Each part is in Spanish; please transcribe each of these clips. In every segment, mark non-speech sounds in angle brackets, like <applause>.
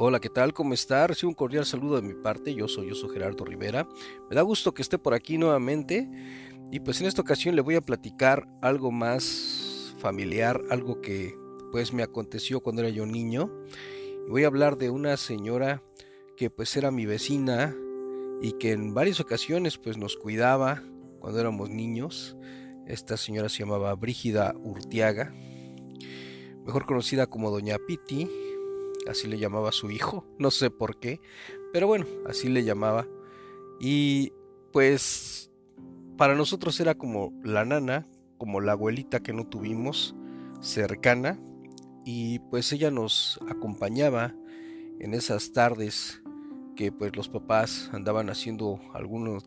Hola, ¿qué tal? ¿Cómo está? Recibo un cordial saludo de mi parte. Yo soy, yo soy Gerardo Rivera. Me da gusto que esté por aquí nuevamente. Y pues en esta ocasión le voy a platicar algo más familiar, algo que pues me aconteció cuando era yo niño. voy a hablar de una señora que pues era mi vecina y que en varias ocasiones pues nos cuidaba cuando éramos niños. Esta señora se llamaba Brígida Urtiaga, mejor conocida como Doña Piti así le llamaba a su hijo, no sé por qué, pero bueno, así le llamaba. Y pues para nosotros era como la nana, como la abuelita que no tuvimos cercana, y pues ella nos acompañaba en esas tardes que pues los papás andaban haciendo alguno,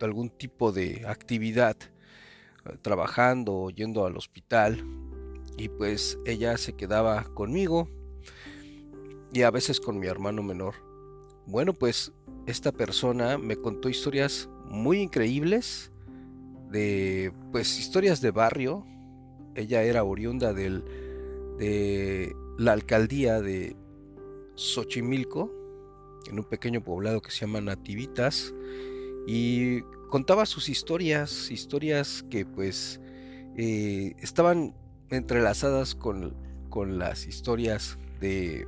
algún tipo de actividad, eh, trabajando, yendo al hospital, y pues ella se quedaba conmigo y a veces con mi hermano menor. Bueno, pues esta persona me contó historias muy increíbles de pues historias de barrio. Ella era oriunda del, de la alcaldía de Xochimilco, en un pequeño poblado que se llama Nativitas, y contaba sus historias, historias que pues eh, estaban entrelazadas con, con las historias de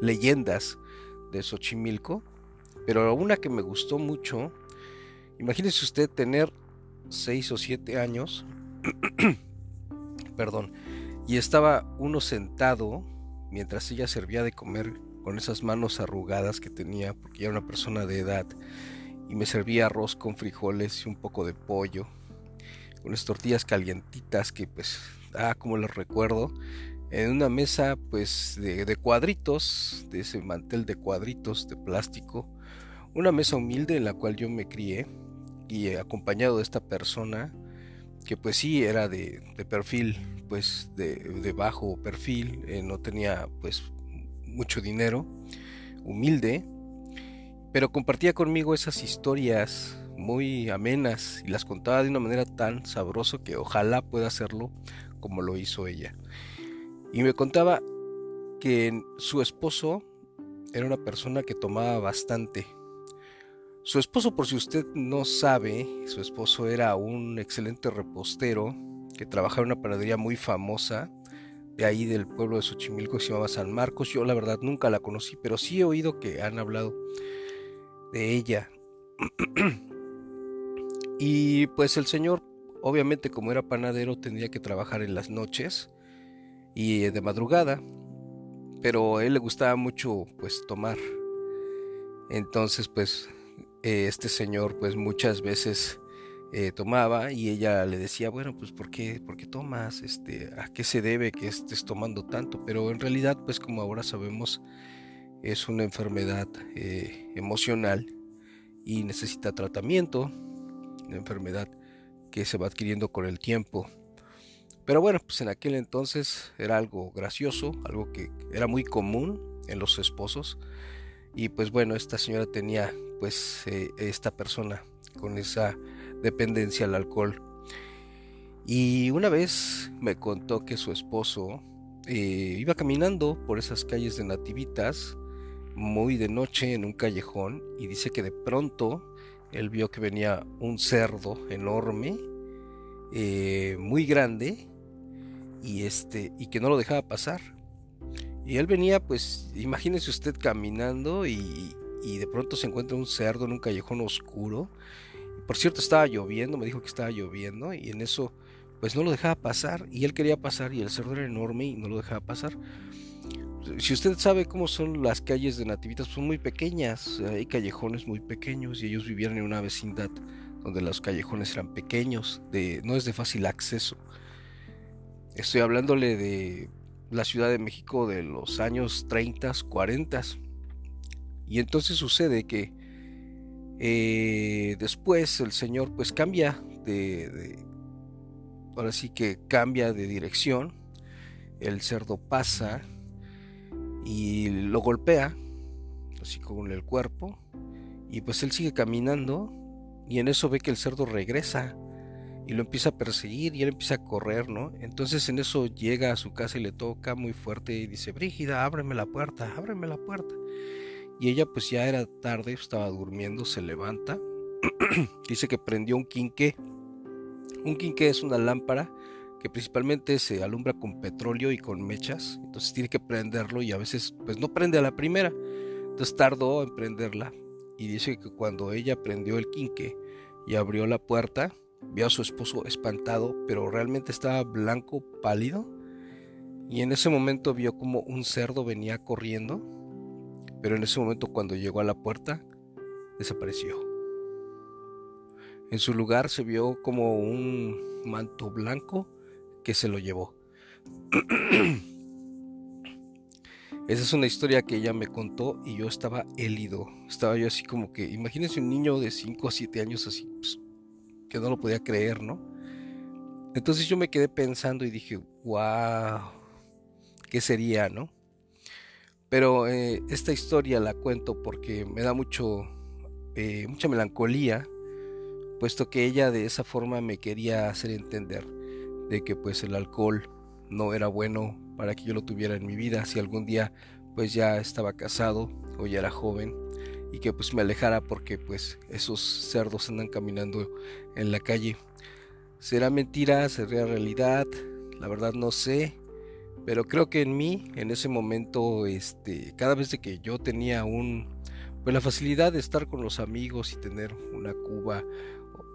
leyendas de Xochimilco, pero una que me gustó mucho, imagínese usted tener seis o siete años, <clears throat> perdón, y estaba uno sentado mientras ella servía de comer con esas manos arrugadas que tenía, porque era una persona de edad, y me servía arroz con frijoles y un poco de pollo, unas tortillas calientitas que pues, ah, como los recuerdo, en una mesa pues de, cuadritos, de ese mantel de cuadritos de plástico, una mesa humilde en la cual yo me crié y acompañado de esta persona que pues sí era de, perfil pues de, bajo perfil, eh, no tenía pues mucho dinero, humilde, pero compartía conmigo esas historias muy amenas y las contaba de una manera tan sabroso que ojalá pueda hacerlo como lo hizo ella. Y me contaba que su esposo era una persona que tomaba bastante. Su esposo, por si usted no sabe, su esposo era un excelente repostero que trabajaba en una panadería muy famosa de ahí del pueblo de Xochimilco que se llamaba San Marcos. Yo la verdad nunca la conocí, pero sí he oído que han hablado de ella. <clears throat> y pues el señor, obviamente como era panadero, tendría que trabajar en las noches y de madrugada, pero a él le gustaba mucho pues tomar. Entonces pues eh, este señor pues muchas veces eh, tomaba y ella le decía, bueno pues ¿por qué, ¿por qué tomas? Este, ¿A qué se debe que estés tomando tanto? Pero en realidad pues como ahora sabemos es una enfermedad eh, emocional y necesita tratamiento, una enfermedad que se va adquiriendo con el tiempo pero bueno, pues en aquel entonces era algo gracioso, algo que era muy común en los esposos. Y pues bueno, esta señora tenía pues eh, esta persona con esa dependencia al alcohol. Y una vez me contó que su esposo eh, iba caminando por esas calles de nativitas muy de noche en un callejón y dice que de pronto él vio que venía un cerdo enorme, eh, muy grande, y este y que no lo dejaba pasar. Y él venía, pues, imagínese usted caminando y, y de pronto se encuentra un cerdo en un callejón oscuro. Por cierto, estaba lloviendo, me dijo que estaba lloviendo y en eso, pues no lo dejaba pasar y él quería pasar y el cerdo era enorme y no lo dejaba pasar. Si usted sabe cómo son las calles de Nativitas, son muy pequeñas, hay callejones muy pequeños y ellos vivían en una vecindad donde los callejones eran pequeños, de, no es de fácil acceso. Estoy hablándole de la Ciudad de México de los años 30, 40. Y entonces sucede que eh, después el Señor pues cambia de, ahora sí que cambia de dirección. El cerdo pasa y lo golpea, así con el cuerpo. Y pues él sigue caminando y en eso ve que el cerdo regresa y lo empieza a perseguir y él empieza a correr, ¿no? Entonces en eso llega a su casa y le toca muy fuerte y dice, Brígida, ábreme la puerta, ábreme la puerta. Y ella pues ya era tarde, estaba durmiendo, se levanta, <clears throat> dice que prendió un quinqué. Un quinqué es una lámpara que principalmente se alumbra con petróleo y con mechas, entonces tiene que prenderlo y a veces pues no prende a la primera, entonces tardó en prenderla y dice que cuando ella prendió el quinqué y abrió la puerta, Vio a su esposo espantado, pero realmente estaba blanco, pálido. Y en ese momento vio como un cerdo venía corriendo. Pero en ese momento cuando llegó a la puerta, desapareció. En su lugar se vio como un manto blanco que se lo llevó. <clears throat> Esa es una historia que ella me contó y yo estaba helido. Estaba yo así como que, imagínense un niño de 5 a 7 años así, pues, que no lo podía creer, ¿no? Entonces yo me quedé pensando y dije, wow, ¿qué sería, no? Pero eh, esta historia la cuento porque me da mucho, eh, mucha melancolía, puesto que ella de esa forma me quería hacer entender de que pues el alcohol no era bueno para que yo lo tuviera en mi vida, si algún día pues ya estaba casado o ya era joven y que pues me alejara porque pues esos cerdos andan caminando en la calle. ¿Será mentira? ¿Será realidad? La verdad no sé. Pero creo que en mí, en ese momento, este, cada vez que yo tenía un, pues la facilidad de estar con los amigos y tener una cuba,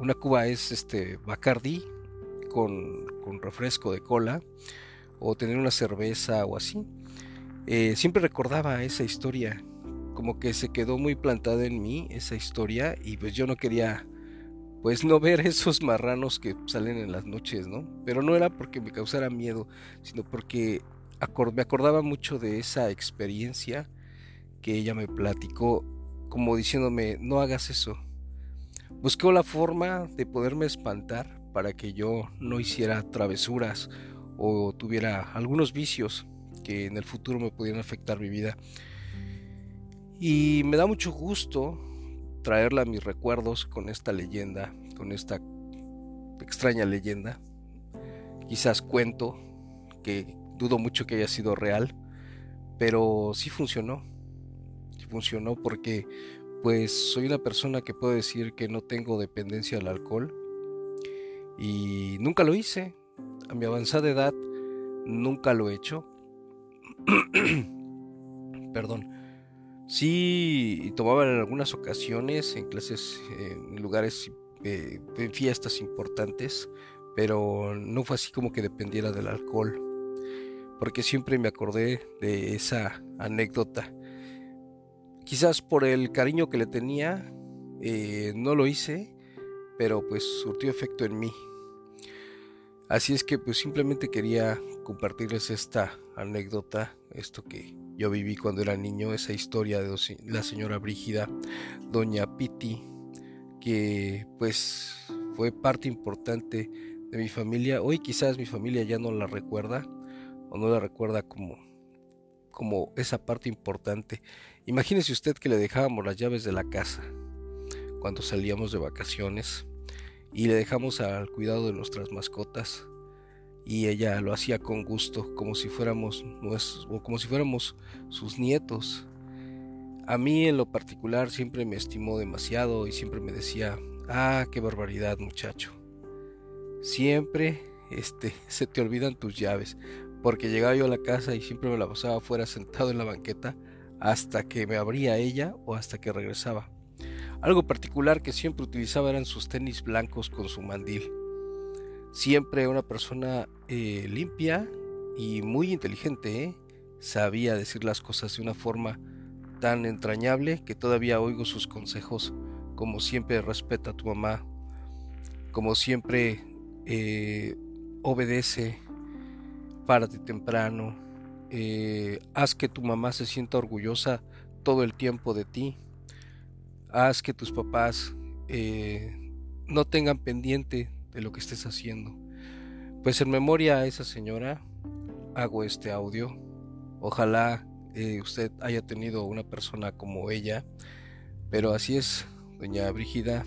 una cuba es este Bacardi con, con refresco de cola, o tener una cerveza o así, eh, siempre recordaba esa historia como que se quedó muy plantada en mí esa historia y pues yo no quería pues no ver <laughs> esos marranos que salen en las noches, ¿no? Pero no era porque me causara miedo, sino porque me acordaba mucho de esa experiencia que ella me platicó, como diciéndome, no hagas eso. Buscó la forma de poderme espantar para que yo no hiciera travesuras o tuviera algunos vicios que en el futuro me pudieran afectar mi vida. Y me da mucho gusto traerla a mis recuerdos con esta leyenda, con esta extraña leyenda. Quizás cuento, que dudo mucho que haya sido real, pero sí funcionó. Sí funcionó porque pues soy una persona que puedo decir que no tengo dependencia al alcohol y nunca lo hice. A mi avanzada edad nunca lo he hecho. <clears throat> Perdón Sí, tomaba en algunas ocasiones, en clases, en lugares, eh, en fiestas importantes, pero no fue así como que dependiera del alcohol, porque siempre me acordé de esa anécdota. Quizás por el cariño que le tenía, eh, no lo hice, pero pues surtió efecto en mí. Así es que pues simplemente quería compartirles esta anécdota, esto que yo viví cuando era niño, esa historia de la señora Brígida, doña Piti, que pues fue parte importante de mi familia. Hoy quizás mi familia ya no la recuerda o no la recuerda como, como esa parte importante. Imagínese usted que le dejábamos las llaves de la casa cuando salíamos de vacaciones y le dejamos al cuidado de nuestras mascotas y ella lo hacía con gusto, como si fuéramos o como si fuéramos sus nietos. A mí en lo particular siempre me estimó demasiado y siempre me decía, "Ah, qué barbaridad, muchacho. Siempre este <laughs> se te olvidan tus llaves." Porque llegaba yo a la casa y siempre me la pasaba afuera sentado en la banqueta hasta que me abría ella o hasta que regresaba. Algo particular que siempre utilizaba eran sus tenis blancos con su mandil siempre una persona eh, limpia y muy inteligente, ¿eh? sabía decir las cosas de una forma tan entrañable que todavía oigo sus consejos, como siempre respeta a tu mamá, como siempre eh, obedece, párate temprano, haz que tu mamá se sienta orgullosa todo el tiempo de ti, haz que tus papás no tengan pendiente de lo que estés haciendo. Pues en memoria a esa señora hago este audio. Ojalá eh, usted haya tenido una persona como ella. Pero así es, doña Brígida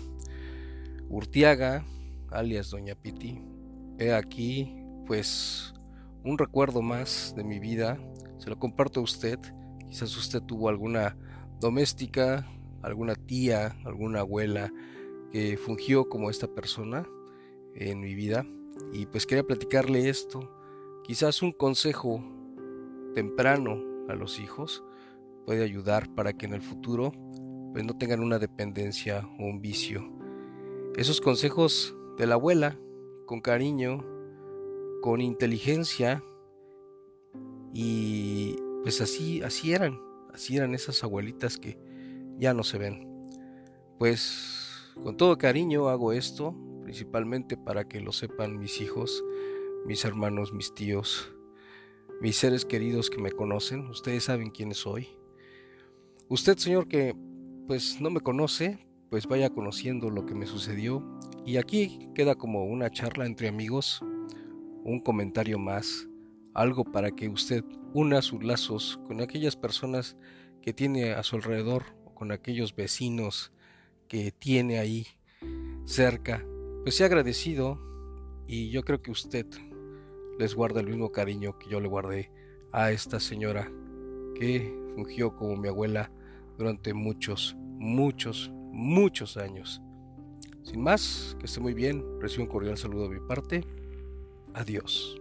Urtiaga, alias Doña Piti. He aquí, pues, un recuerdo más de mi vida. Se lo comparto a usted. Quizás usted tuvo alguna doméstica, alguna tía, alguna abuela que fungió como esta persona en mi vida. Y pues quería platicarle esto. Quizás un consejo temprano a los hijos puede ayudar para que en el futuro pues no tengan una dependencia o un vicio. Esos consejos de la abuela, con cariño, con inteligencia y pues así así eran, así eran esas abuelitas que ya no se ven. Pues con todo cariño hago esto, principalmente para que lo sepan mis hijos, mis hermanos, mis tíos, mis seres queridos que me conocen, ustedes saben quién soy. Usted, señor, que pues no me conoce, pues vaya conociendo lo que me sucedió. Y aquí queda como una charla entre amigos, un comentario más, algo para que usted una sus lazos con aquellas personas que tiene a su alrededor, con aquellos vecinos que tiene ahí cerca. Pues sea agradecido y yo creo que usted les guarda el mismo cariño que yo le guardé a esta señora que fungió como mi abuela durante muchos, muchos, muchos años. Sin más, que esté muy bien, recibo un cordial saludo de mi parte. Adiós.